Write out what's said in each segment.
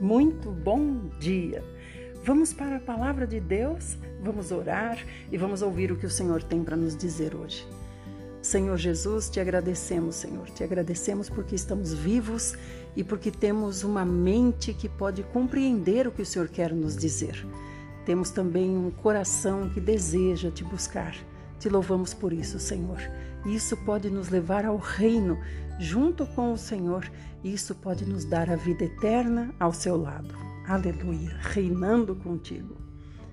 Muito bom dia! Vamos para a palavra de Deus, vamos orar e vamos ouvir o que o Senhor tem para nos dizer hoje. Senhor Jesus, te agradecemos, Senhor. Te agradecemos porque estamos vivos e porque temos uma mente que pode compreender o que o Senhor quer nos dizer. Temos também um coração que deseja te buscar. Te louvamos por isso, Senhor. Isso pode nos levar ao reino junto com o Senhor. Isso pode nos dar a vida eterna ao seu lado. Aleluia, reinando contigo.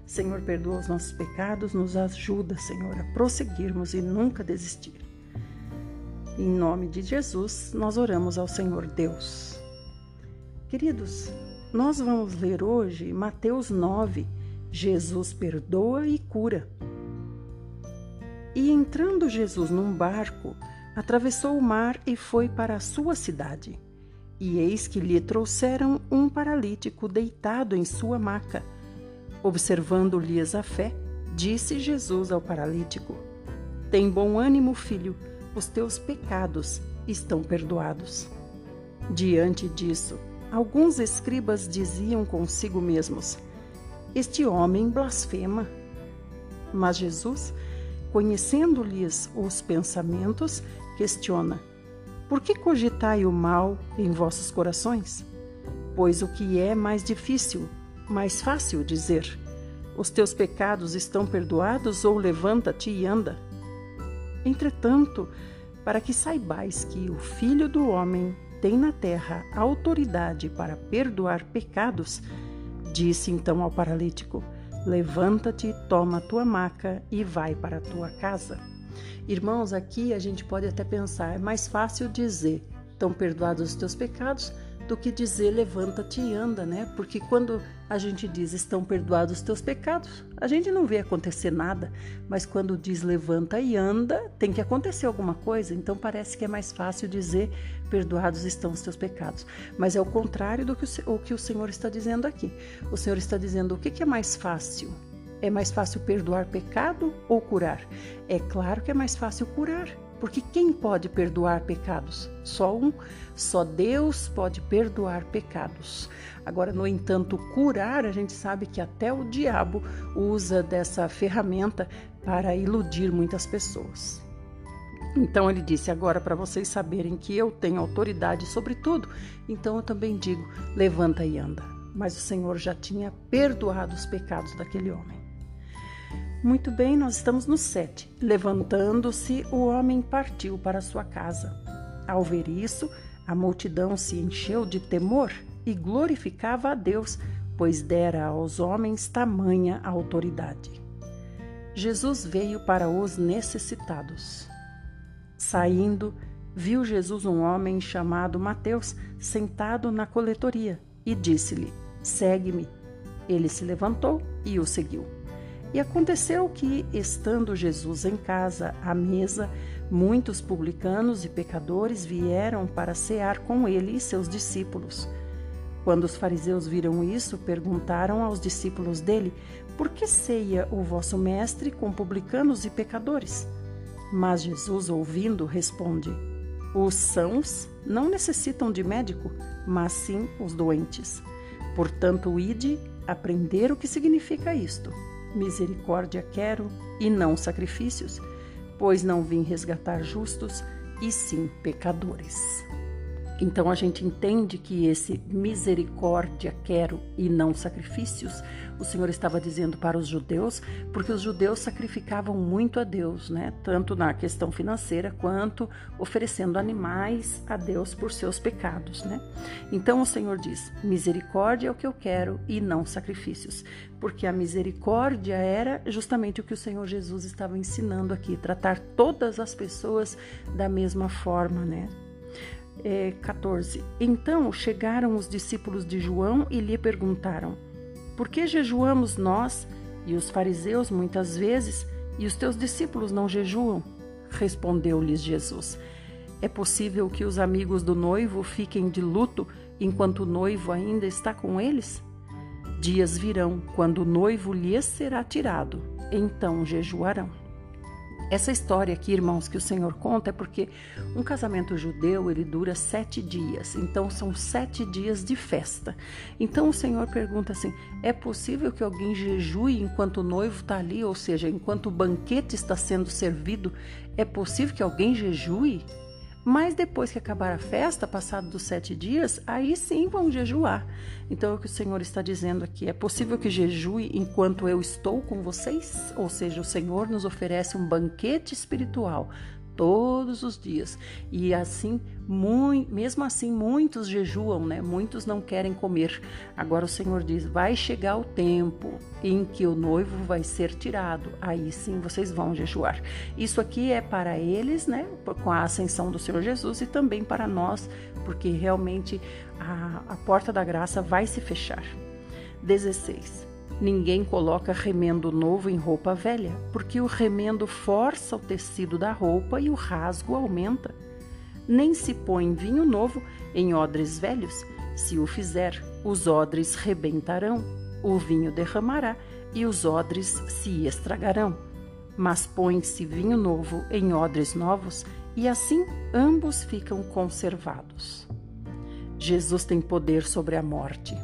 Senhor, perdoa os nossos pecados, nos ajuda, Senhor, a prosseguirmos e nunca desistir. Em nome de Jesus, nós oramos ao Senhor Deus. Queridos, nós vamos ler hoje Mateus 9. Jesus perdoa e cura. E entrando Jesus num barco, atravessou o mar e foi para a sua cidade. E eis que lhe trouxeram um paralítico deitado em sua maca. Observando-lhes a fé, disse Jesus ao paralítico: Tem bom ânimo, filho, os teus pecados estão perdoados. Diante disso, alguns escribas diziam consigo mesmos: Este homem blasfema. Mas Jesus conhecendo-lhes os pensamentos, questiona: Por que cogitai o mal em vossos corações? Pois o que é mais difícil, mais fácil dizer: Os teus pecados estão perdoados, ou levanta-te e anda. Entretanto, para que saibais que o Filho do Homem tem na terra autoridade para perdoar pecados, disse então ao paralítico: Levanta-te, toma a tua maca e vai para a tua casa. Irmãos, aqui a gente pode até pensar, é mais fácil dizer, estão perdoados os teus pecados, do que dizer levanta-te e anda, né? Porque quando a gente diz estão perdoados os teus pecados, a gente não vê acontecer nada, mas quando diz levanta e anda, tem que acontecer alguma coisa, então parece que é mais fácil dizer perdoados estão os teus pecados. Mas é o contrário do que o, que o Senhor está dizendo aqui. O Senhor está dizendo o que, que é mais fácil? É mais fácil perdoar pecado ou curar? É claro que é mais fácil curar porque quem pode perdoar pecados? Só um, só Deus pode perdoar pecados. Agora, no entanto, curar, a gente sabe que até o diabo usa dessa ferramenta para iludir muitas pessoas. Então ele disse: Agora, para vocês saberem que eu tenho autoridade sobre tudo, então eu também digo: levanta e anda. Mas o Senhor já tinha perdoado os pecados daquele homem. Muito bem, nós estamos no 7. Levantando-se, o homem partiu para sua casa. Ao ver isso, a multidão se encheu de temor e glorificava a Deus, pois dera aos homens tamanha autoridade. Jesus veio para os necessitados. Saindo, viu Jesus um homem chamado Mateus sentado na coletoria e disse-lhe: Segue-me. Ele se levantou e o seguiu. E aconteceu que, estando Jesus em casa, à mesa, muitos publicanos e pecadores vieram para cear com ele e seus discípulos. Quando os fariseus viram isso, perguntaram aos discípulos dele: Por que ceia o vosso mestre com publicanos e pecadores? Mas Jesus, ouvindo, responde: Os sãos não necessitam de médico, mas sim os doentes. Portanto, ide aprender o que significa isto. Misericórdia quero e não sacrifícios, pois não vim resgatar justos, e sim pecadores. Então a gente entende que esse misericórdia quero e não sacrifícios, o Senhor estava dizendo para os judeus, porque os judeus sacrificavam muito a Deus, né? Tanto na questão financeira quanto oferecendo animais a Deus por seus pecados, né? Então o Senhor diz: misericórdia é o que eu quero e não sacrifícios, porque a misericórdia era justamente o que o Senhor Jesus estava ensinando aqui, tratar todas as pessoas da mesma forma, né? É, 14. Então chegaram os discípulos de João e lhe perguntaram: Por que jejuamos nós e os fariseus muitas vezes e os teus discípulos não jejuam? Respondeu-lhes Jesus: É possível que os amigos do noivo fiquem de luto enquanto o noivo ainda está com eles? Dias virão quando o noivo lhes será tirado, então jejuarão. Essa história aqui, irmãos, que o Senhor conta é porque um casamento judeu ele dura sete dias, então são sete dias de festa. Então o Senhor pergunta assim: é possível que alguém jejue enquanto o noivo está ali, ou seja, enquanto o banquete está sendo servido? É possível que alguém jejue? Mas depois que acabar a festa, passado dos sete dias, aí sim vão jejuar. Então é o que o Senhor está dizendo aqui. É possível que jejue enquanto eu estou com vocês? Ou seja, o Senhor nos oferece um banquete espiritual todos os dias. E assim, mesmo assim, muitos jejuam, né? Muitos não querem comer. Agora o Senhor diz: vai chegar o tempo em que o noivo vai ser tirado. Aí sim vocês vão jejuar. Isso aqui é para eles, né? Com a ascensão do Senhor Jesus e também para nós, porque realmente a, a porta da graça vai se fechar. 16. Ninguém coloca remendo novo em roupa velha, porque o remendo força o tecido da roupa e o rasgo aumenta. Nem se põe vinho novo em odres velhos, se o fizer, os odres rebentarão, o vinho derramará e os odres se estragarão. Mas põe-se vinho novo em odres novos, e assim ambos ficam conservados. Jesus tem poder sobre a morte.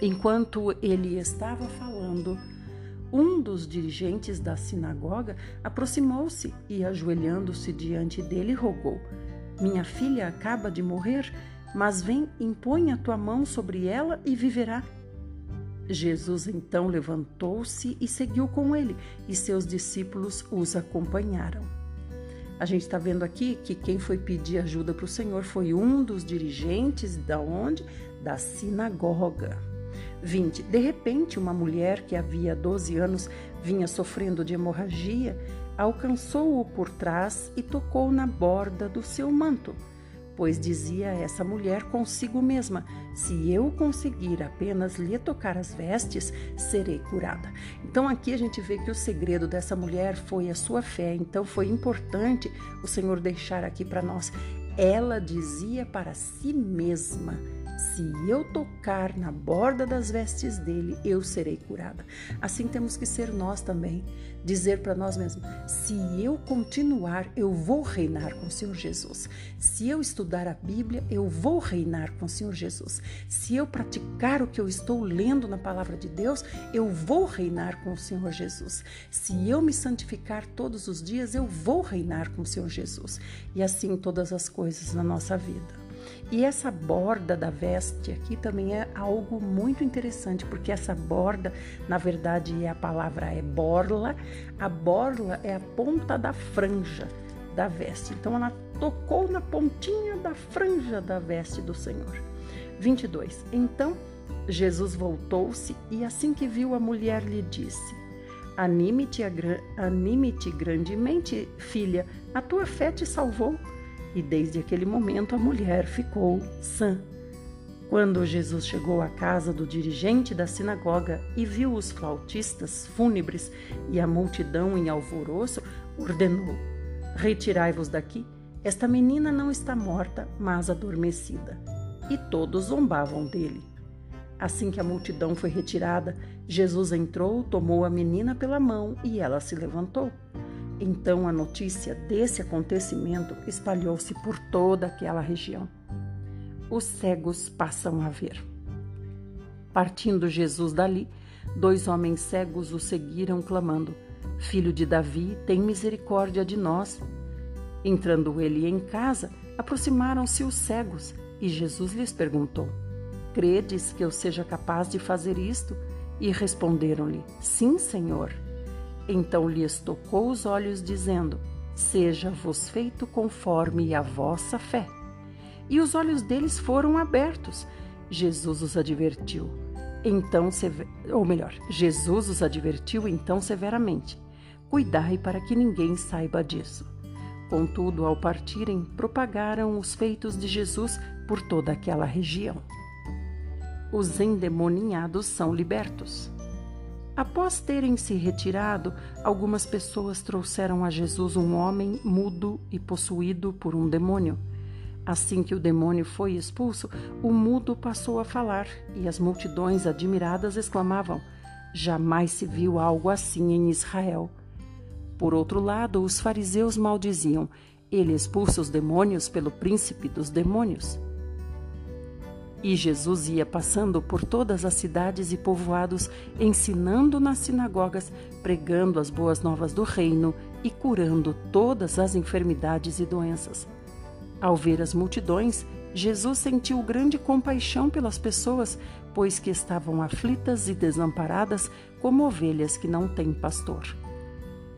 Enquanto ele estava falando, um dos dirigentes da sinagoga aproximou-se e, ajoelhando-se diante dele, rogou: Minha filha acaba de morrer, mas vem, impõe a tua mão sobre ela e viverá. Jesus então levantou-se e seguiu com ele, e seus discípulos os acompanharam. A gente está vendo aqui que quem foi pedir ajuda para o Senhor foi um dos dirigentes da onde? Da sinagoga. 20. De repente, uma mulher que havia 12 anos vinha sofrendo de hemorragia, alcançou-o por trás e tocou na borda do seu manto. Pois dizia essa mulher consigo mesma: Se eu conseguir apenas lhe tocar as vestes, serei curada. Então aqui a gente vê que o segredo dessa mulher foi a sua fé. Então foi importante o Senhor deixar aqui para nós. Ela dizia para si mesma: se eu tocar na borda das vestes dele, eu serei curada. Assim temos que ser nós também, dizer para nós mesmos: se eu continuar, eu vou reinar com o Senhor Jesus. Se eu estudar a Bíblia, eu vou reinar com o Senhor Jesus. Se eu praticar o que eu estou lendo na palavra de Deus, eu vou reinar com o Senhor Jesus. Se eu me santificar todos os dias, eu vou reinar com o Senhor Jesus. E assim todas as coisas na nossa vida. E essa borda da veste aqui também é algo muito interessante, porque essa borda, na verdade, a palavra é borla. A borla é a ponta da franja da veste. Então ela tocou na pontinha da franja da veste do Senhor. 22. Então Jesus voltou-se e assim que viu a mulher lhe disse: Anime-te anime grandemente, filha, a tua fé te salvou e desde aquele momento a mulher ficou sã. Quando Jesus chegou à casa do dirigente da sinagoga e viu os flautistas fúnebres e a multidão em alvoroço, ordenou: Retirai-vos daqui, esta menina não está morta, mas adormecida. E todos zombavam dele. Assim que a multidão foi retirada, Jesus entrou, tomou a menina pela mão e ela se levantou. Então a notícia desse acontecimento espalhou-se por toda aquela região. Os cegos passam a ver. Partindo Jesus dali, dois homens cegos o seguiram, clamando: Filho de Davi, tem misericórdia de nós. Entrando ele em casa, aproximaram-se os cegos e Jesus lhes perguntou: Credes que eu seja capaz de fazer isto? E responderam-lhe: Sim, Senhor. Então lhes tocou os olhos, dizendo: Seja-vos feito conforme a vossa fé. E os olhos deles foram abertos. Jesus os advertiu. Então, ou melhor, Jesus os advertiu então severamente: Cuidai para que ninguém saiba disso. Contudo, ao partirem, propagaram os feitos de Jesus por toda aquela região. Os endemoninhados são libertos. Após terem se retirado, algumas pessoas trouxeram a Jesus um homem mudo e possuído por um demônio. Assim que o demônio foi expulso, o mudo passou a falar e as multidões admiradas exclamavam: Jamais se viu algo assim em Israel. Por outro lado, os fariseus maldiziam: Ele expulsa os demônios pelo príncipe dos demônios. E Jesus ia passando por todas as cidades e povoados, ensinando nas sinagogas, pregando as boas novas do reino e curando todas as enfermidades e doenças. Ao ver as multidões, Jesus sentiu grande compaixão pelas pessoas, pois que estavam aflitas e desamparadas como ovelhas que não têm pastor.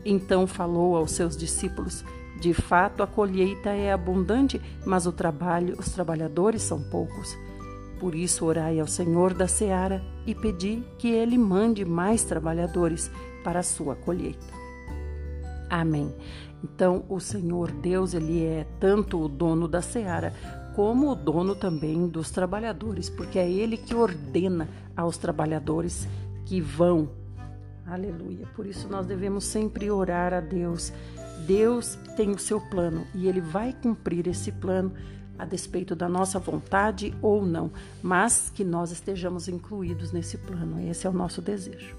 Então falou aos seus discípulos: De fato, a colheita é abundante, mas o trabalho, os trabalhadores são poucos. Por isso, orai ao Senhor da seara e pedi que ele mande mais trabalhadores para a sua colheita. Amém. Então, o Senhor Deus, ele é tanto o dono da seara como o dono também dos trabalhadores, porque é ele que ordena aos trabalhadores que vão. Aleluia. Por isso nós devemos sempre orar a Deus. Deus tem o seu plano e ele vai cumprir esse plano a despeito da nossa vontade ou não, mas que nós estejamos incluídos nesse plano. Esse é o nosso desejo.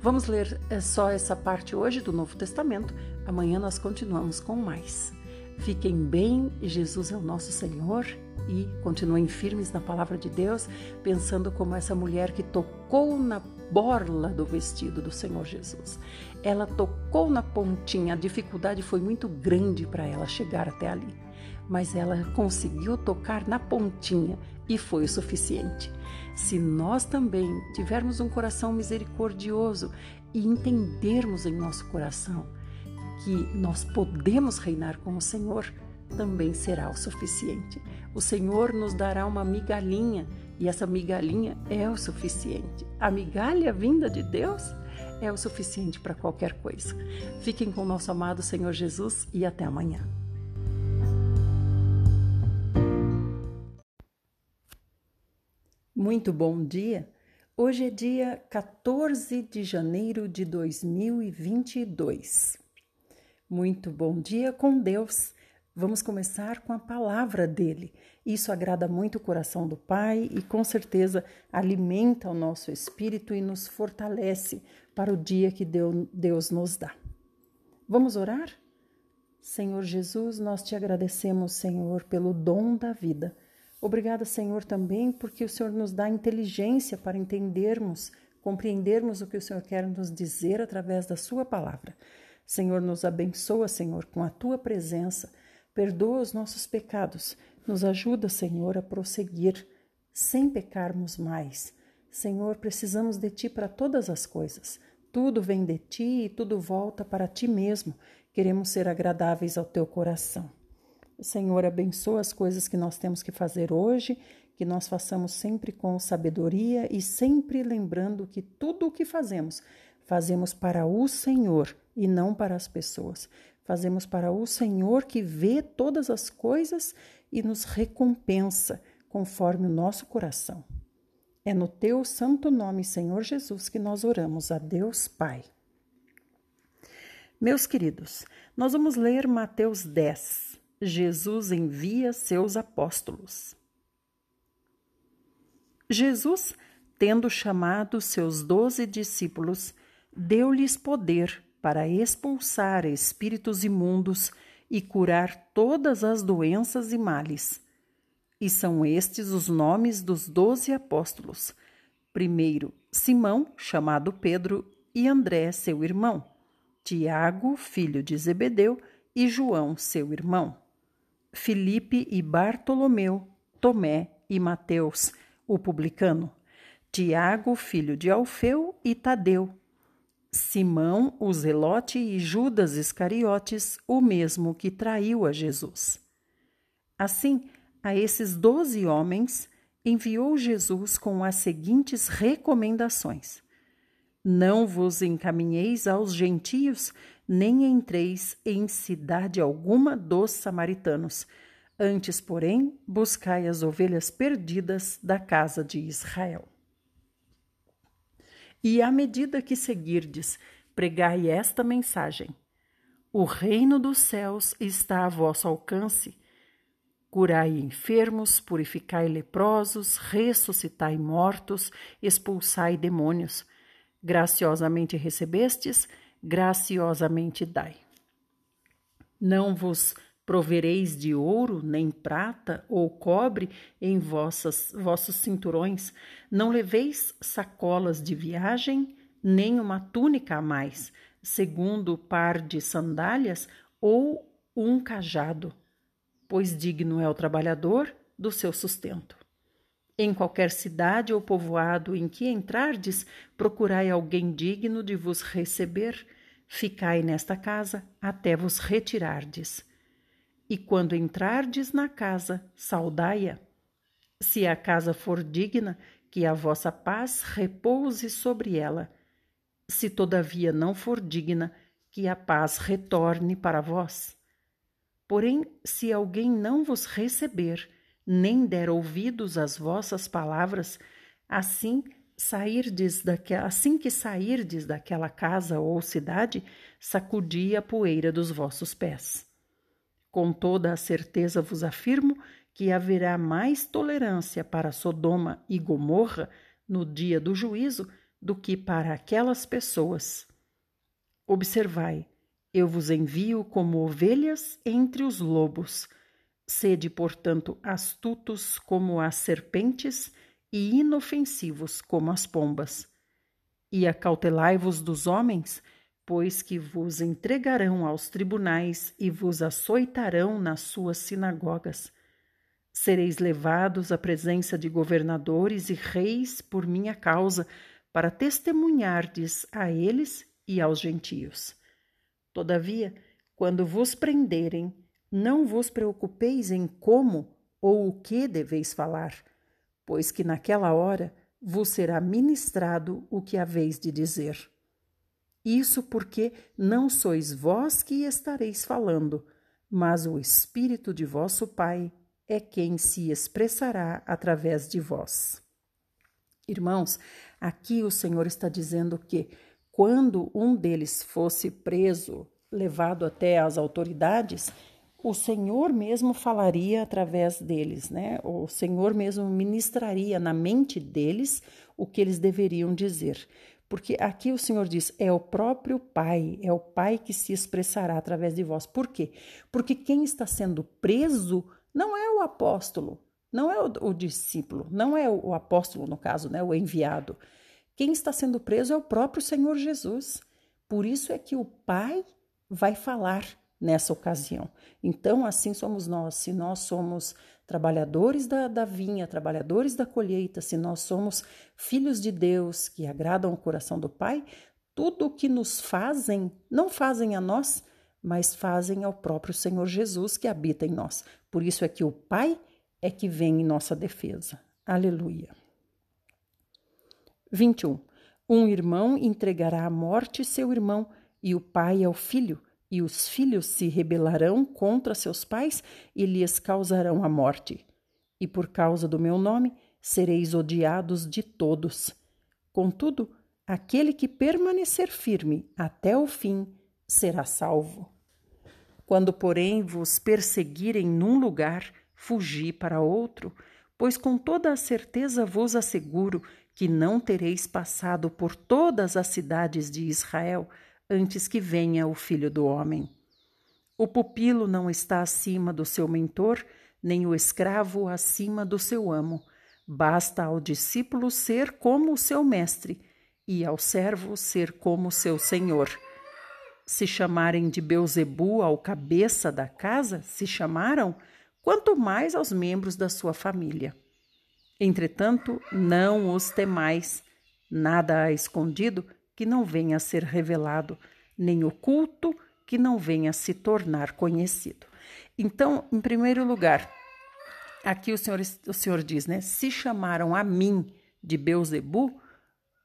Vamos ler é, só essa parte hoje do Novo Testamento. Amanhã nós continuamos com mais. Fiquem bem, Jesus é o nosso Senhor e continuem firmes na palavra de Deus, pensando como essa mulher que tocou na borla do vestido do Senhor Jesus. Ela tocou na pontinha, a dificuldade foi muito grande para ela chegar até ali mas ela conseguiu tocar na pontinha e foi o suficiente. Se nós também tivermos um coração misericordioso e entendermos em nosso coração que nós podemos reinar com o Senhor, também será o suficiente. O Senhor nos dará uma migalhinha e essa migalhinha é o suficiente. A migalha vinda de Deus é o suficiente para qualquer coisa. Fiquem com o nosso amado Senhor Jesus e até amanhã. Muito bom dia! Hoje é dia 14 de janeiro de 2022. Muito bom dia com Deus. Vamos começar com a palavra dele. Isso agrada muito o coração do Pai e com certeza alimenta o nosso espírito e nos fortalece para o dia que Deus nos dá. Vamos orar? Senhor Jesus, nós te agradecemos, Senhor, pelo dom da vida Obrigada, Senhor, também porque o Senhor nos dá inteligência para entendermos, compreendermos o que o Senhor quer nos dizer através da Sua palavra. Senhor, nos abençoa, Senhor, com a Tua presença. Perdoa os nossos pecados. Nos ajuda, Senhor, a prosseguir sem pecarmos mais. Senhor, precisamos de Ti para todas as coisas. Tudo vem de Ti e tudo volta para Ti mesmo. Queremos ser agradáveis ao Teu coração. Senhor, abençoa as coisas que nós temos que fazer hoje, que nós façamos sempre com sabedoria e sempre lembrando que tudo o que fazemos, fazemos para o Senhor e não para as pessoas. Fazemos para o Senhor que vê todas as coisas e nos recompensa conforme o nosso coração. É no teu santo nome, Senhor Jesus, que nós oramos a Deus Pai. Meus queridos, nós vamos ler Mateus 10, Jesus envia seus apóstolos. Jesus, tendo chamado seus doze discípulos, deu-lhes poder para expulsar espíritos imundos e curar todas as doenças e males. E são estes os nomes dos doze apóstolos. Primeiro, Simão, chamado Pedro, e André, seu irmão, Tiago, filho de Zebedeu, e João, seu irmão. Filipe e Bartolomeu, Tomé e Mateus, o publicano, Tiago, filho de Alfeu e Tadeu, Simão, o Zelote e Judas Iscariotes, o mesmo que traiu a Jesus. Assim, a esses doze homens enviou Jesus com as seguintes recomendações: Não vos encaminheis aos gentios, nem entreis em cidade alguma dos samaritanos. Antes, porém, buscai as ovelhas perdidas da casa de Israel. E à medida que seguirdes, pregai esta mensagem: O reino dos céus está a vosso alcance. Curai enfermos, purificai leprosos, ressuscitai mortos, expulsai demônios. Graciosamente recebestes, graciosamente dai. Não vos provereis de ouro, nem prata ou cobre em vossas, vossos cinturões, não leveis sacolas de viagem, nem uma túnica a mais, segundo par de sandálias ou um cajado, pois digno é o trabalhador do seu sustento. Em qualquer cidade ou povoado em que entrardes, procurai alguém digno de vos receber, ficai nesta casa até vos retirardes. E quando entrardes na casa, saudai-a. Se a casa for digna, que a vossa paz repouse sobre ela. Se todavia não for digna, que a paz retorne para vós. Porém, se alguém não vos receber, nem der ouvidos às vossas palavras, assim sairdes daquela, assim que sairdes daquela casa ou cidade, sacudi a poeira dos vossos pés. Com toda a certeza vos afirmo que haverá mais tolerância para Sodoma e Gomorra no dia do juízo do que para aquelas pessoas. Observai, eu vos envio como ovelhas entre os lobos. Sede, portanto, astutos como as serpentes e inofensivos como as pombas. E acautelai-vos dos homens, pois que vos entregarão aos tribunais e vos açoitarão nas suas sinagogas. Sereis levados à presença de governadores e reis por minha causa, para testemunhardes a eles e aos gentios. Todavia, quando vos prenderem, não vos preocupeis em como ou o que deveis falar, pois que naquela hora vos será ministrado o que haveis de dizer. Isso porque não sois vós que estareis falando, mas o Espírito de vosso Pai é quem se expressará através de vós. Irmãos, aqui o Senhor está dizendo que quando um deles fosse preso, levado até as autoridades, o Senhor mesmo falaria através deles, né? O Senhor mesmo ministraria na mente deles o que eles deveriam dizer. Porque aqui o Senhor diz: é o próprio Pai, é o Pai que se expressará através de vós. Por quê? Porque quem está sendo preso não é o apóstolo, não é o, o discípulo, não é o, o apóstolo, no caso, né? O enviado. Quem está sendo preso é o próprio Senhor Jesus. Por isso é que o Pai vai falar nessa ocasião. Então, assim somos nós. Se nós somos trabalhadores da, da vinha, trabalhadores da colheita, se nós somos filhos de Deus que agradam o coração do Pai, tudo o que nos fazem, não fazem a nós, mas fazem ao próprio Senhor Jesus que habita em nós. Por isso é que o Pai é que vem em nossa defesa. Aleluia. 21. Um irmão entregará à morte seu irmão, e o pai ao filho e os filhos se rebelarão contra seus pais e lhes causarão a morte. E por causa do meu nome sereis odiados de todos. Contudo, aquele que permanecer firme até o fim será salvo. Quando, porém, vos perseguirem num lugar, fugi para outro, pois com toda a certeza vos asseguro que não tereis passado por todas as cidades de Israel antes que venha o filho do homem. O pupilo não está acima do seu mentor, nem o escravo acima do seu amo. Basta ao discípulo ser como o seu mestre, e ao servo ser como seu senhor. Se chamarem de Beuzebu ao cabeça da casa, se chamaram, quanto mais aos membros da sua família. Entretanto, não os temais, nada há escondido que não venha a ser revelado, nem oculto que não venha a se tornar conhecido. Então, em primeiro lugar, aqui o Senhor, o Senhor diz, né? Se chamaram a mim de Beuzebu,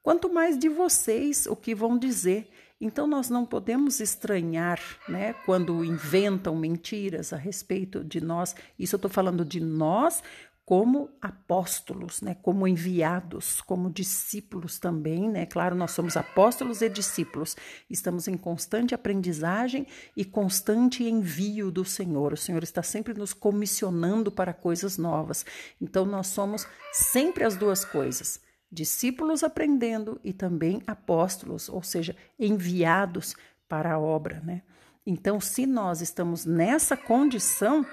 quanto mais de vocês o que vão dizer. Então nós não podemos estranhar, né, quando inventam mentiras a respeito de nós. Isso eu estou falando de nós como apóstolos, né, como enviados, como discípulos também, né? Claro, nós somos apóstolos e discípulos. Estamos em constante aprendizagem e constante envio do Senhor. O Senhor está sempre nos comissionando para coisas novas. Então nós somos sempre as duas coisas. discípulos aprendendo e também apóstolos, ou seja, enviados para a obra, né? Então, se nós estamos nessa condição,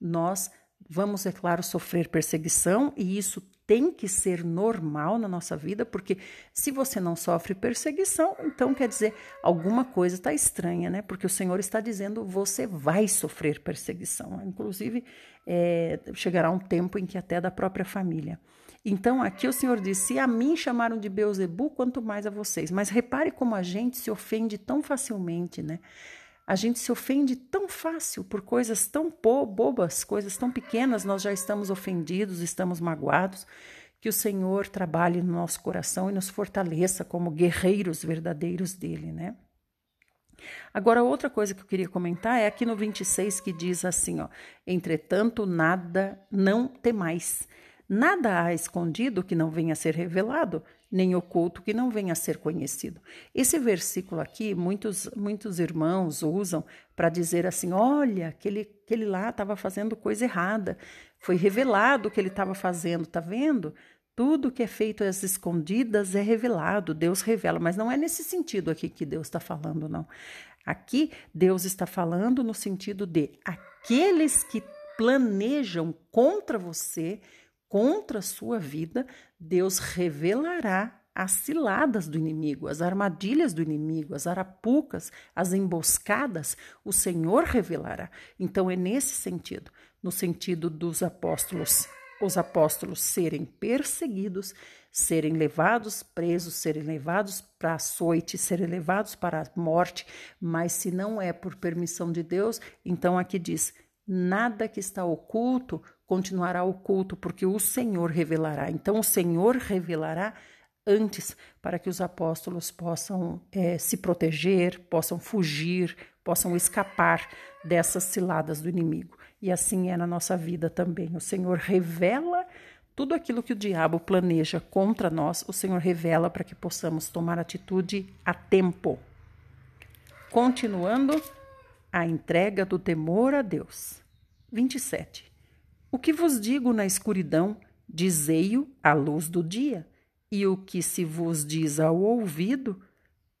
nós vamos, é claro, sofrer perseguição e isso tem que ser normal na nossa vida, porque se você não sofre perseguição, então quer dizer alguma coisa está estranha, né? Porque o Senhor está dizendo você vai sofrer perseguição. Inclusive, é, chegará um tempo em que até da própria família. Então, aqui o Senhor diz: se a mim chamaram de Beuzebu, quanto mais a vocês. Mas repare como a gente se ofende tão facilmente, né? A gente se ofende tão fácil por coisas tão bobas, coisas tão pequenas, nós já estamos ofendidos, estamos magoados. Que o Senhor trabalhe no nosso coração e nos fortaleça como guerreiros verdadeiros dele, né? Agora, outra coisa que eu queria comentar é aqui no 26 que diz assim: ó, entretanto, nada não temais. Nada há escondido que não venha a ser revelado, nem oculto que não venha a ser conhecido. Esse versículo aqui, muitos, muitos irmãos usam para dizer assim: olha, aquele, aquele lá estava fazendo coisa errada, foi revelado o que ele estava fazendo, tá vendo? Tudo que é feito às escondidas é revelado, Deus revela, mas não é nesse sentido aqui que Deus está falando, não. Aqui, Deus está falando no sentido de aqueles que planejam contra você, contra a sua vida, Deus revelará as ciladas do inimigo, as armadilhas do inimigo, as arapucas, as emboscadas, o Senhor revelará. Então é nesse sentido, no sentido dos apóstolos, os apóstolos serem perseguidos, serem levados presos, serem levados para açoite, serem levados para a morte, mas se não é por permissão de Deus, então aqui diz: nada que está oculto continuará oculto, porque o Senhor revelará. Então, o Senhor revelará antes para que os apóstolos possam é, se proteger, possam fugir, possam escapar dessas ciladas do inimigo. E assim é na nossa vida também. O Senhor revela tudo aquilo que o diabo planeja contra nós, o Senhor revela para que possamos tomar atitude a tempo. Continuando a entrega do temor a Deus. 27. O que vos digo na escuridão, dizei-o à luz do dia, e o que se vos diz ao ouvido,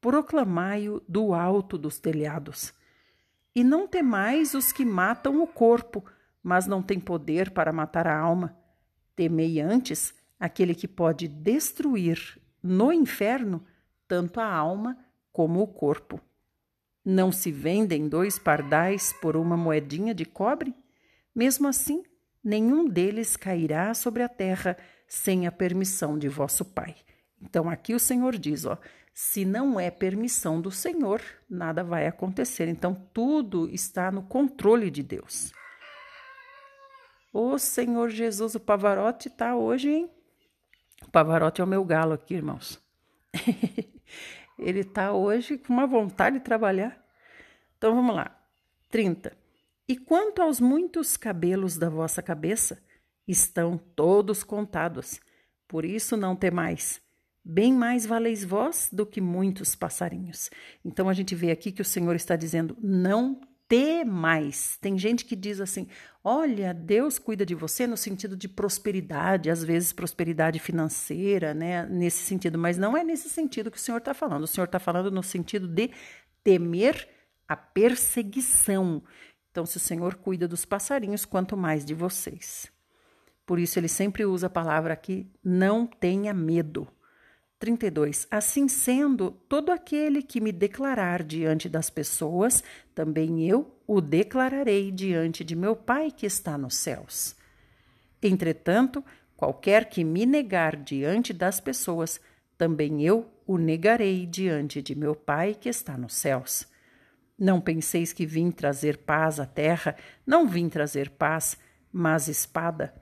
proclamai-o do alto dos telhados. E não temais os que matam o corpo, mas não têm poder para matar a alma. Temei antes aquele que pode destruir no inferno tanto a alma como o corpo. Não se vendem dois pardais por uma moedinha de cobre? Mesmo assim, nenhum deles cairá sobre a terra sem a permissão de vosso Pai. Então aqui o Senhor diz, ó, se não é permissão do Senhor, nada vai acontecer. Então tudo está no controle de Deus. O Senhor Jesus, o Pavarotti tá hoje, hein? O Pavarotti é o meu galo aqui, irmãos. Ele tá hoje com uma vontade de trabalhar. Então vamos lá. 30. E quanto aos muitos cabelos da vossa cabeça, estão todos contados. Por isso não temais. Bem mais valeis vós do que muitos passarinhos. Então a gente vê aqui que o Senhor está dizendo: não temais. Tem gente que diz assim: olha, Deus cuida de você no sentido de prosperidade, às vezes prosperidade financeira, né? Nesse sentido, mas não é nesse sentido que o Senhor está falando. O Senhor está falando no sentido de temer a perseguição. Então, se o Senhor cuida dos passarinhos, quanto mais de vocês. Por isso, ele sempre usa a palavra aqui: não tenha medo. 32. Assim sendo, todo aquele que me declarar diante das pessoas, também eu o declararei diante de meu Pai que está nos céus. Entretanto, qualquer que me negar diante das pessoas, também eu o negarei diante de meu Pai que está nos céus. Não penseis que vim trazer paz à terra, não vim trazer paz, mas espada.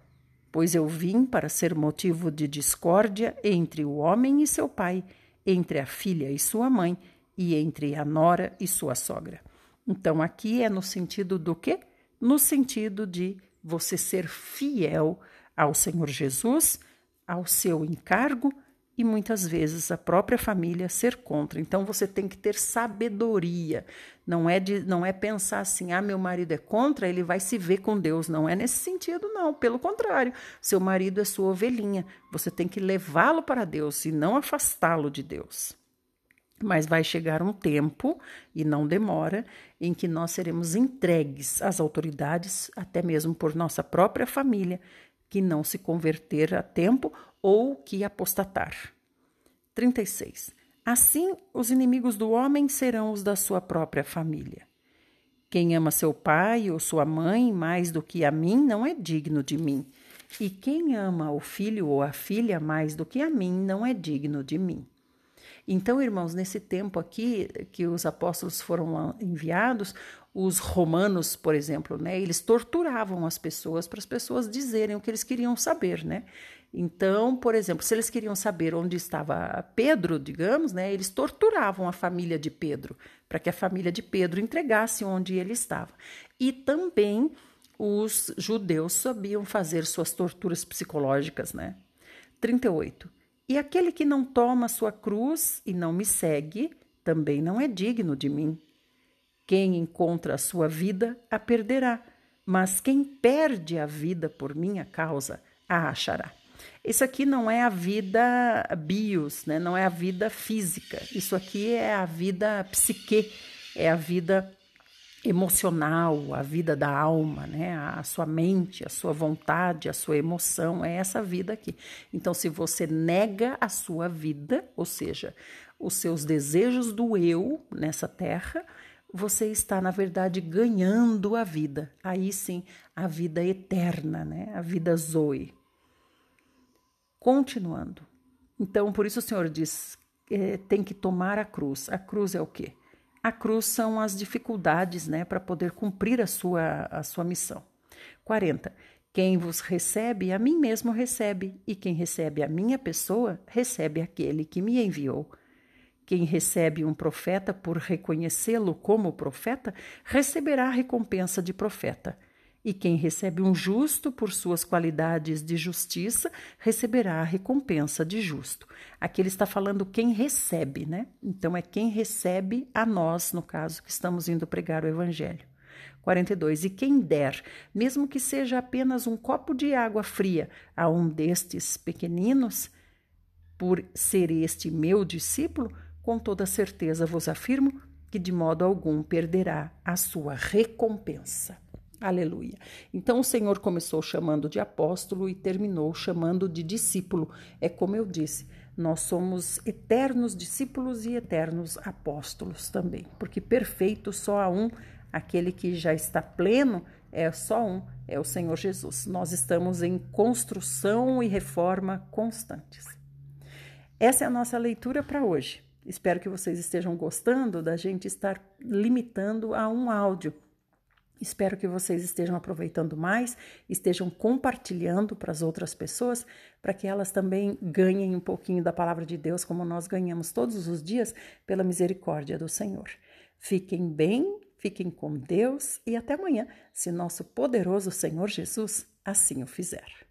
Pois eu vim para ser motivo de discórdia entre o homem e seu pai, entre a filha e sua mãe, e entre a nora e sua sogra. Então aqui é no sentido do quê? No sentido de você ser fiel ao Senhor Jesus, ao seu encargo e muitas vezes a própria família ser contra. Então você tem que ter sabedoria. Não é de, não é pensar assim: "Ah, meu marido é contra, ele vai se ver com Deus". Não é nesse sentido não, pelo contrário. Seu marido é sua ovelhinha. Você tem que levá-lo para Deus e não afastá-lo de Deus. Mas vai chegar um tempo, e não demora, em que nós seremos entregues às autoridades, até mesmo por nossa própria família, que não se converter a tempo ou que apostatar. 36. Assim, os inimigos do homem serão os da sua própria família. Quem ama seu pai ou sua mãe mais do que a mim não é digno de mim. E quem ama o filho ou a filha mais do que a mim não é digno de mim. Então, irmãos, nesse tempo aqui que os apóstolos foram enviados, os romanos, por exemplo, né, eles torturavam as pessoas para as pessoas dizerem o que eles queriam saber, né? Então, por exemplo, se eles queriam saber onde estava Pedro, digamos, né, eles torturavam a família de Pedro para que a família de Pedro entregasse onde ele estava. E também os judeus sabiam fazer suas torturas psicológicas, né? 38. E aquele que não toma sua cruz e não me segue, também não é digno de mim. Quem encontra a sua vida, a perderá, mas quem perde a vida por minha causa, a achará. Isso aqui não é a vida bios, né? não é a vida física. Isso aqui é a vida psique, é a vida emocional, a vida da alma, né? A sua mente, a sua vontade, a sua emoção, é essa vida aqui. Então, se você nega a sua vida, ou seja, os seus desejos do eu nessa terra, você está, na verdade, ganhando a vida. Aí sim, a vida eterna, né? A vida Zoe. Continuando. Então, por isso o Senhor diz: é, tem que tomar a cruz. A cruz é o quê? A cruz são as dificuldades né, para poder cumprir a sua, a sua missão. 40. Quem vos recebe, a mim mesmo recebe, e quem recebe a minha pessoa, recebe aquele que me enviou. Quem recebe um profeta por reconhecê-lo como profeta, receberá a recompensa de profeta. E quem recebe um justo por suas qualidades de justiça receberá a recompensa de justo. Aqui ele está falando quem recebe, né? Então é quem recebe a nós, no caso, que estamos indo pregar o evangelho. 42. E quem der, mesmo que seja apenas um copo de água fria a um destes pequeninos, por ser este meu discípulo, com toda certeza vos afirmo que de modo algum perderá a sua recompensa. Aleluia. Então o Senhor começou chamando de apóstolo e terminou chamando de discípulo. É como eu disse, nós somos eternos discípulos e eternos apóstolos também, porque perfeito só há um, aquele que já está pleno é só um, é o Senhor Jesus. Nós estamos em construção e reforma constantes. Essa é a nossa leitura para hoje. Espero que vocês estejam gostando da gente estar limitando a um áudio Espero que vocês estejam aproveitando mais, estejam compartilhando para as outras pessoas, para que elas também ganhem um pouquinho da palavra de Deus, como nós ganhamos todos os dias pela misericórdia do Senhor. Fiquem bem, fiquem com Deus e até amanhã, se nosso poderoso Senhor Jesus assim o fizer.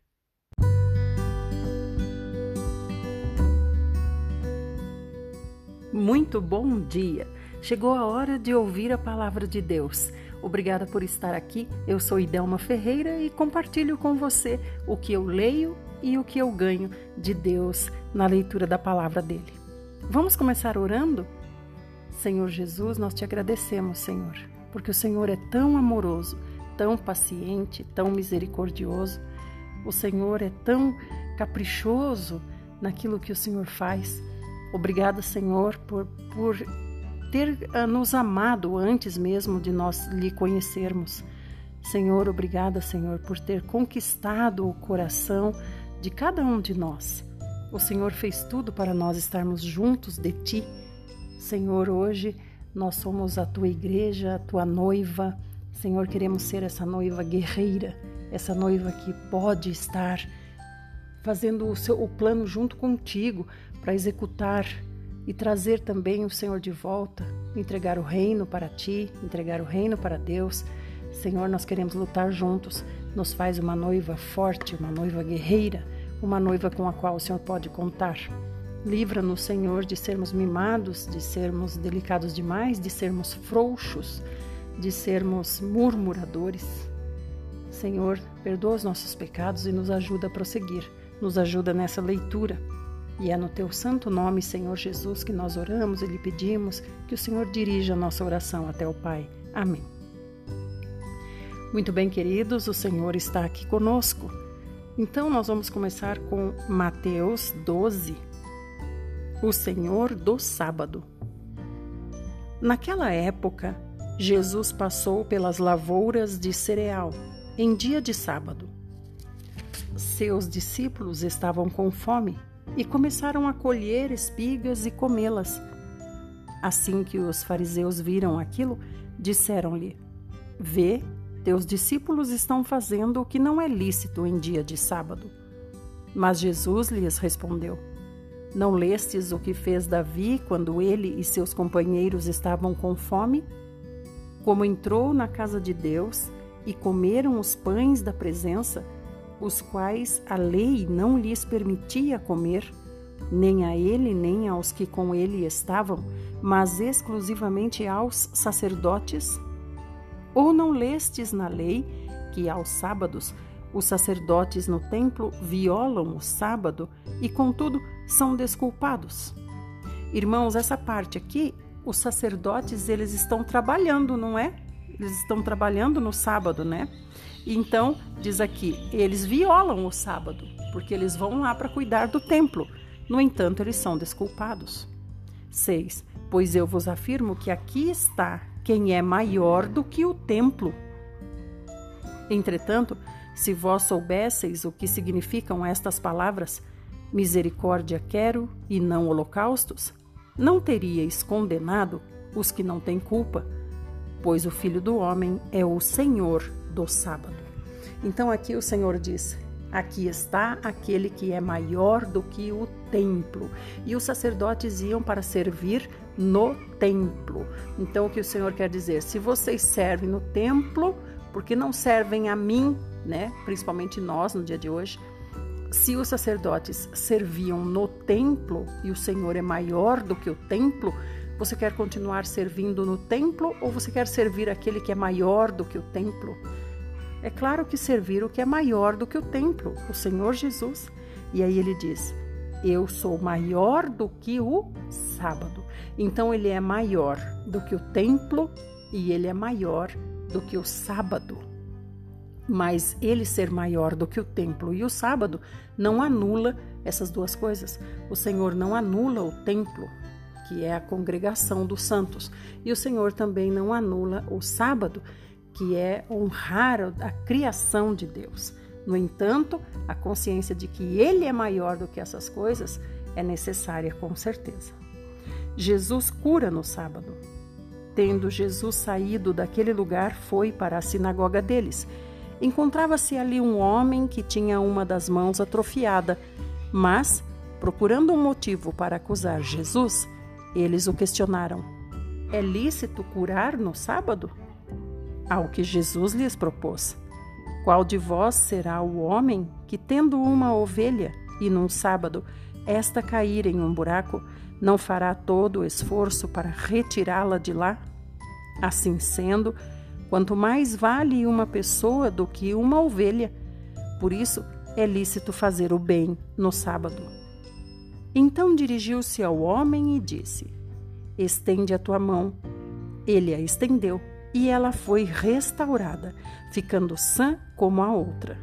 Muito bom dia! Chegou a hora de ouvir a palavra de Deus. Obrigada por estar aqui. Eu sou Idelma Ferreira e compartilho com você o que eu leio e o que eu ganho de Deus na leitura da palavra dele. Vamos começar orando? Senhor Jesus, nós te agradecemos, Senhor, porque o Senhor é tão amoroso, tão paciente, tão misericordioso. O Senhor é tão caprichoso naquilo que o Senhor faz. Obrigada, Senhor, por, por ter uh, nos amado antes mesmo de nós lhe conhecermos. Senhor, obrigada, Senhor, por ter conquistado o coração de cada um de nós. O Senhor fez tudo para nós estarmos juntos de Ti. Senhor, hoje nós somos a Tua igreja, a Tua noiva. Senhor, queremos ser essa noiva guerreira, essa noiva que pode estar fazendo o, seu, o plano junto contigo para executar e trazer também o Senhor de volta, entregar o reino para ti, entregar o reino para Deus. Senhor, nós queremos lutar juntos. Nos faz uma noiva forte, uma noiva guerreira, uma noiva com a qual o Senhor pode contar. Livra-nos, Senhor, de sermos mimados, de sermos delicados demais, de sermos frouxos, de sermos murmuradores. Senhor, perdoa os nossos pecados e nos ajuda a prosseguir. Nos ajuda nessa leitura. E é no teu santo nome, Senhor Jesus, que nós oramos e lhe pedimos que o Senhor dirija a nossa oração até o Pai. Amém. Muito bem, queridos, o Senhor está aqui conosco. Então, nós vamos começar com Mateus 12, o Senhor do Sábado. Naquela época, Jesus passou pelas lavouras de cereal em dia de sábado. Seus discípulos estavam com fome e começaram a colher espigas e comê-las. Assim que os fariseus viram aquilo, disseram-lhe: Vê, teus discípulos estão fazendo o que não é lícito em dia de sábado. Mas Jesus lhes respondeu: Não lestes o que fez Davi quando ele e seus companheiros estavam com fome? Como entrou na casa de Deus e comeram os pães da presença, os quais a lei não lhes permitia comer, nem a ele nem aos que com ele estavam, mas exclusivamente aos sacerdotes? Ou não lestes na lei que aos sábados os sacerdotes no templo violam o sábado e, contudo, são desculpados? Irmãos, essa parte aqui, os sacerdotes eles estão trabalhando, não é? Eles estão trabalhando no sábado, né? Então, diz aqui, eles violam o sábado, porque eles vão lá para cuidar do templo. No entanto, eles são desculpados. 6. Pois eu vos afirmo que aqui está quem é maior do que o templo. Entretanto, se vós soubesseis o que significam estas palavras, misericórdia quero e não holocaustos, não teríeis condenado os que não têm culpa, pois o Filho do Homem é o Senhor do sábado. Então aqui o Senhor diz: Aqui está aquele que é maior do que o templo. E os sacerdotes iam para servir no templo. Então o que o Senhor quer dizer? Se vocês servem no templo, porque não servem a mim, né? Principalmente nós no dia de hoje. Se os sacerdotes serviam no templo e o Senhor é maior do que o templo, você quer continuar servindo no templo ou você quer servir aquele que é maior do que o templo? É claro que servir o que é maior do que o templo, o Senhor Jesus. E aí ele diz: Eu sou maior do que o sábado. Então ele é maior do que o templo e ele é maior do que o sábado. Mas ele ser maior do que o templo e o sábado não anula essas duas coisas. O Senhor não anula o templo, que é a congregação dos santos, e o Senhor também não anula o sábado, que é honrar a criação de Deus. No entanto, a consciência de que Ele é maior do que essas coisas é necessária com certeza. Jesus cura no sábado. Tendo Jesus saído daquele lugar, foi para a sinagoga deles. Encontrava-se ali um homem que tinha uma das mãos atrofiada, mas, procurando um motivo para acusar Jesus, eles o questionaram: É lícito curar no sábado? Ao que Jesus lhes propôs: Qual de vós será o homem que, tendo uma ovelha e num sábado esta cair em um buraco, não fará todo o esforço para retirá-la de lá? Assim sendo, quanto mais vale uma pessoa do que uma ovelha. Por isso, é lícito fazer o bem no sábado. Então dirigiu-se ao homem e disse: Estende a tua mão. Ele a estendeu e ela foi restaurada, ficando sã como a outra.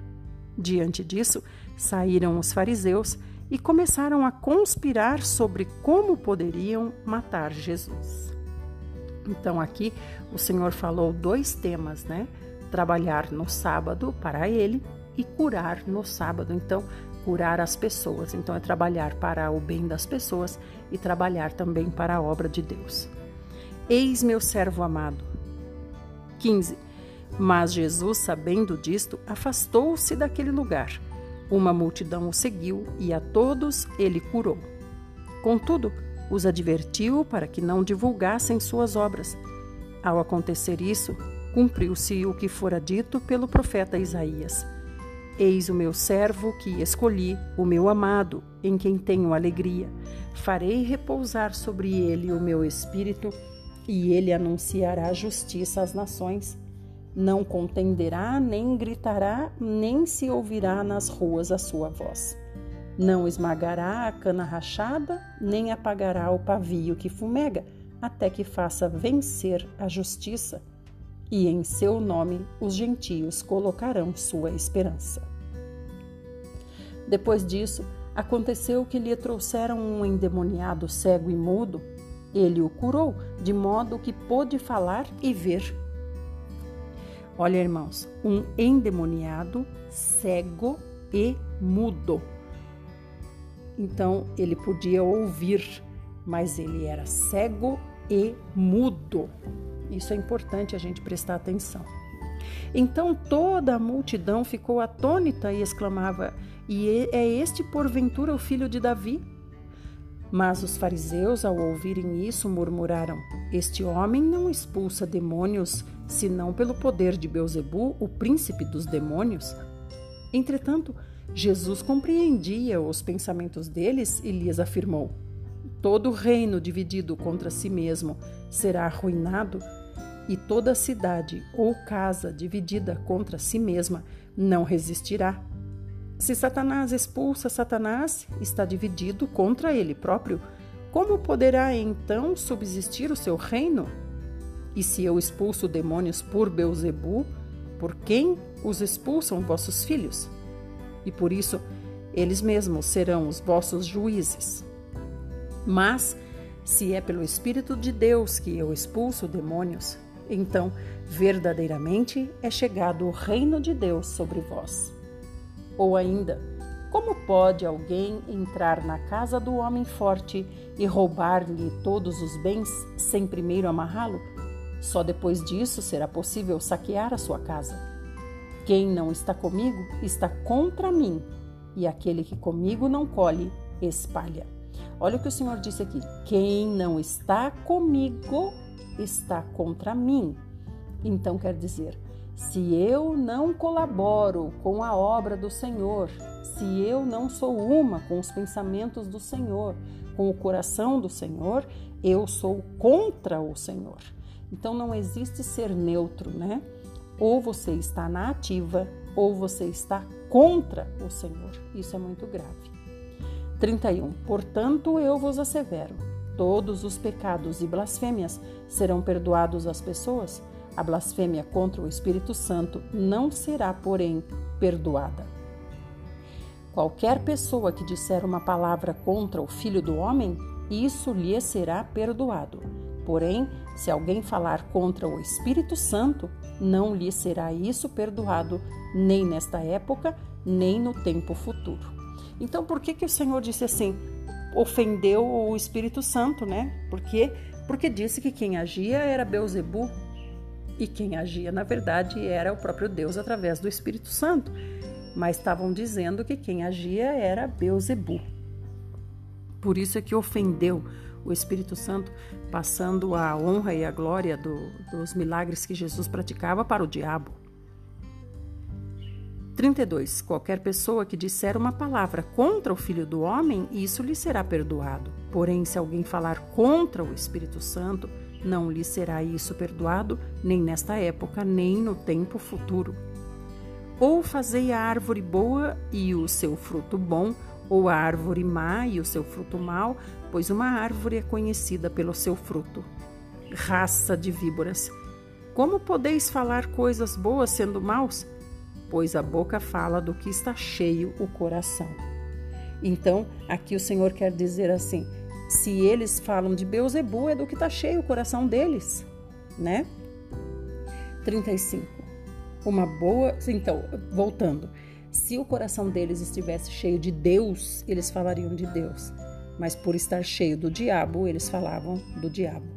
Diante disso, saíram os fariseus e começaram a conspirar sobre como poderiam matar Jesus. Então aqui o Senhor falou dois temas, né? Trabalhar no sábado para ele e curar no sábado. Então, curar as pessoas. Então é trabalhar para o bem das pessoas e trabalhar também para a obra de Deus. Eis meu servo amado, 15. Mas Jesus, sabendo disto, afastou-se daquele lugar. Uma multidão o seguiu e a todos ele curou. Contudo, os advertiu para que não divulgassem suas obras. Ao acontecer isso, cumpriu-se o que fora dito pelo profeta Isaías. Eis o meu servo que escolhi, o meu amado, em quem tenho alegria. Farei repousar sobre ele o meu espírito, e ele anunciará justiça às nações. Não contenderá, nem gritará, nem se ouvirá nas ruas a sua voz. Não esmagará a cana rachada, nem apagará o pavio que fumega, até que faça vencer a justiça, e em seu nome os gentios colocarão sua esperança. Depois disso, aconteceu que lhe trouxeram um endemoniado cego e mudo. Ele o curou, de modo que pôde falar e ver. Olha, irmãos, um endemoniado cego e mudo. Então ele podia ouvir, mas ele era cego e mudo. Isso é importante a gente prestar atenção. Então toda a multidão ficou atônita e exclamava: E é este porventura o filho de Davi? Mas os fariseus, ao ouvirem isso, murmuraram: Este homem não expulsa demônios, senão pelo poder de Beuzebu, o príncipe dos demônios. Entretanto, Jesus compreendia os pensamentos deles e lhes afirmou: Todo reino dividido contra si mesmo será arruinado, e toda cidade ou casa dividida contra si mesma não resistirá. Se Satanás expulsa Satanás, está dividido contra ele próprio. Como poderá então subsistir o seu reino? E se eu expulso demônios por Beuzebu, por quem os expulsam vossos filhos? E por isso eles mesmos serão os vossos juízes. Mas se é pelo Espírito de Deus que eu expulso demônios, então verdadeiramente é chegado o reino de Deus sobre vós. Ou ainda, como pode alguém entrar na casa do homem forte e roubar-lhe todos os bens sem primeiro amarrá-lo? Só depois disso será possível saquear a sua casa. Quem não está comigo está contra mim, e aquele que comigo não colhe, espalha. Olha o que o Senhor disse aqui: quem não está comigo está contra mim. Então quer dizer, se eu não colaboro com a obra do Senhor, se eu não sou uma com os pensamentos do Senhor, com o coração do Senhor, eu sou contra o Senhor. Então não existe ser neutro, né? Ou você está na ativa ou você está contra o Senhor. Isso é muito grave. 31. Portanto, eu vos assevero: todos os pecados e blasfêmias serão perdoados às pessoas, a blasfêmia contra o Espírito Santo não será, porém, perdoada. Qualquer pessoa que disser uma palavra contra o Filho do Homem, isso lhe será perdoado. Porém, se alguém falar contra o Espírito Santo, não lhe será isso perdoado, nem nesta época, nem no tempo futuro. Então, por que, que o Senhor disse assim? Ofendeu o Espírito Santo, né? Porque porque disse que quem agia era Beuzebu, e quem agia, na verdade, era o próprio Deus através do Espírito Santo. Mas estavam dizendo que quem agia era Beuzebu. Por isso é que ofendeu o Espírito Santo, passando a honra e a glória do, dos milagres que Jesus praticava para o diabo. 32. Qualquer pessoa que disser uma palavra contra o Filho do Homem, isso lhe será perdoado. Porém, se alguém falar contra o Espírito Santo, não lhe será isso perdoado, nem nesta época, nem no tempo futuro. Ou fazei a árvore boa e o seu fruto bom, ou a árvore má e o seu fruto mau, pois uma árvore é conhecida pelo seu fruto. Raça de víboras! Como podeis falar coisas boas sendo maus? Pois a boca fala do que está cheio o coração. Então, aqui o Senhor quer dizer assim: se eles falam de Beuzebu, é do que está cheio o coração deles, né? 35. Uma boa. Então, voltando. Se o coração deles estivesse cheio de Deus, eles falariam de Deus. Mas por estar cheio do diabo, eles falavam do diabo.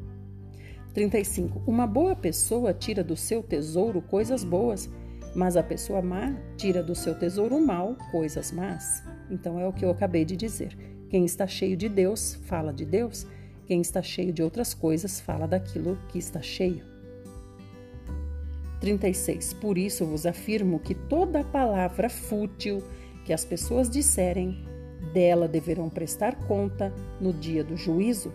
35. Uma boa pessoa tira do seu tesouro coisas boas, mas a pessoa má tira do seu tesouro mal coisas más. Então é o que eu acabei de dizer. Quem está cheio de Deus, fala de Deus. Quem está cheio de outras coisas, fala daquilo que está cheio. 36. Por isso vos afirmo que toda palavra fútil que as pessoas disserem, dela deverão prestar conta no dia do juízo,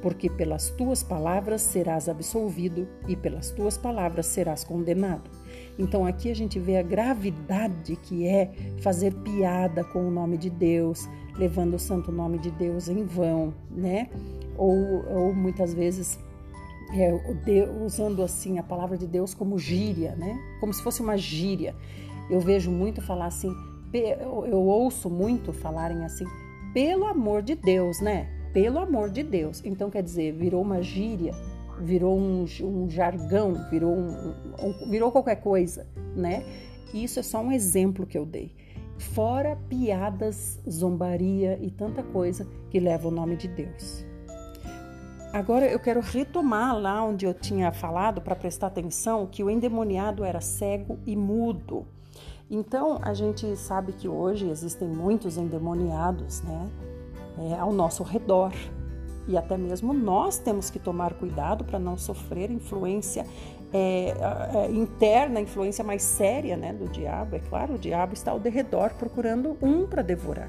porque pelas tuas palavras serás absolvido e pelas tuas palavras serás condenado. Então aqui a gente vê a gravidade que é fazer piada com o nome de Deus, levando o santo nome de Deus em vão, né? Ou, ou muitas vezes é, usando assim a palavra de Deus como gíria, né? Como se fosse uma gíria. Eu vejo muito falar assim, eu ouço muito falarem assim, pelo amor de Deus, né? Pelo amor de Deus. Então quer dizer, virou uma gíria, virou um, um jargão, virou, um, um, virou qualquer coisa, né? Isso é só um exemplo que eu dei. Fora piadas, zombaria e tanta coisa que leva o nome de Deus. Agora eu quero retomar lá onde eu tinha falado para prestar atenção que o endemoniado era cego e mudo. Então a gente sabe que hoje existem muitos endemoniados, né, é, ao nosso redor e até mesmo nós temos que tomar cuidado para não sofrer influência é, é, interna, influência mais séria, né, do diabo. É claro, o diabo está ao derredor procurando um para devorar.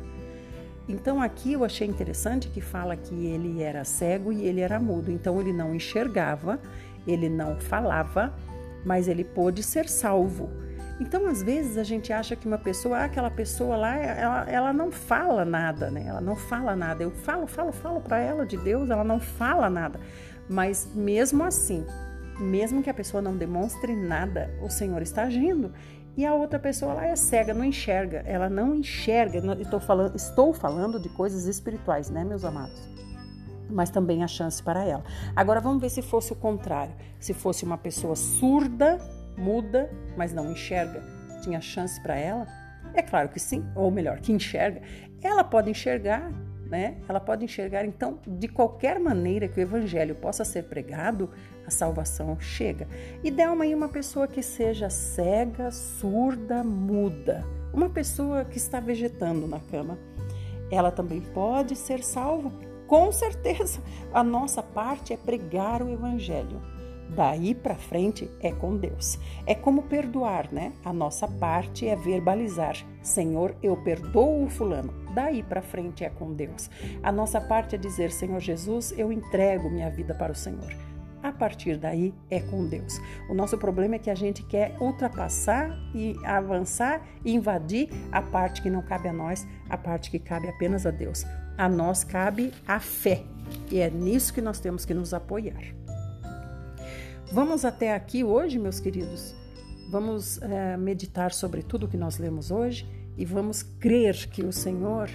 Então aqui eu achei interessante que fala que ele era cego e ele era mudo, então ele não enxergava, ele não falava, mas ele pôde ser salvo. Então, às vezes, a gente acha que uma pessoa, ah, aquela pessoa lá, ela, ela não fala nada, né? Ela não fala nada. Eu falo, falo, falo para ela de Deus, ela não fala nada. Mas mesmo assim, mesmo que a pessoa não demonstre nada, o Senhor está agindo. E a outra pessoa lá é cega, não enxerga. Ela não enxerga. Estou falando, estou falando de coisas espirituais, né, meus amados? Mas também há chance para ela. Agora vamos ver se fosse o contrário. Se fosse uma pessoa surda, muda, mas não enxerga, tinha chance para ela? É claro que sim, ou melhor, que enxerga. Ela pode enxergar, né? Ela pode enxergar. Então, de qualquer maneira que o evangelho possa ser pregado, a salvação chega. E Delma aí uma pessoa que seja cega, surda, muda, uma pessoa que está vegetando na cama, ela também pode ser salva. Com certeza, a nossa parte é pregar o evangelho. Daí para frente é com Deus. É como perdoar, né? A nossa parte é verbalizar: Senhor, eu perdoo o fulano. Daí para frente é com Deus. A nossa parte é dizer: Senhor Jesus, eu entrego minha vida para o Senhor. A partir daí é com Deus. O nosso problema é que a gente quer ultrapassar e avançar e invadir a parte que não cabe a nós, a parte que cabe apenas a Deus. A nós cabe a fé. E é nisso que nós temos que nos apoiar. Vamos até aqui hoje, meus queridos. Vamos é, meditar sobre tudo que nós lemos hoje e vamos crer que o Senhor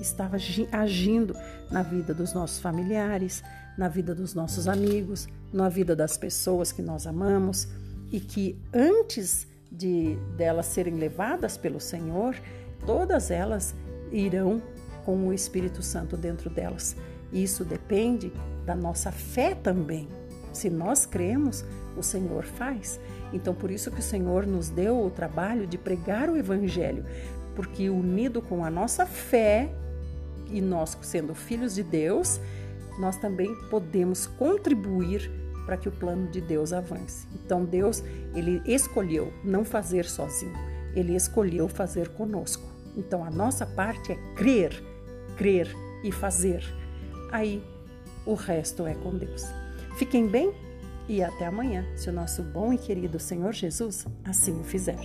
estava agindo na vida dos nossos familiares, na vida dos nossos amigos, na vida das pessoas que nós amamos e que antes de delas serem levadas pelo Senhor, todas elas irão com o Espírito Santo dentro delas. Isso depende da nossa fé também. Se nós cremos, o Senhor faz. Então, por isso que o Senhor nos deu o trabalho de pregar o Evangelho, porque unido com a nossa fé, e nós sendo filhos de Deus, nós também podemos contribuir para que o plano de Deus avance. Então Deus, ele escolheu não fazer sozinho, ele escolheu fazer conosco. Então a nossa parte é crer, crer e fazer. Aí o resto é com Deus. Fiquem bem e até amanhã, se o nosso bom e querido Senhor Jesus assim o fizer.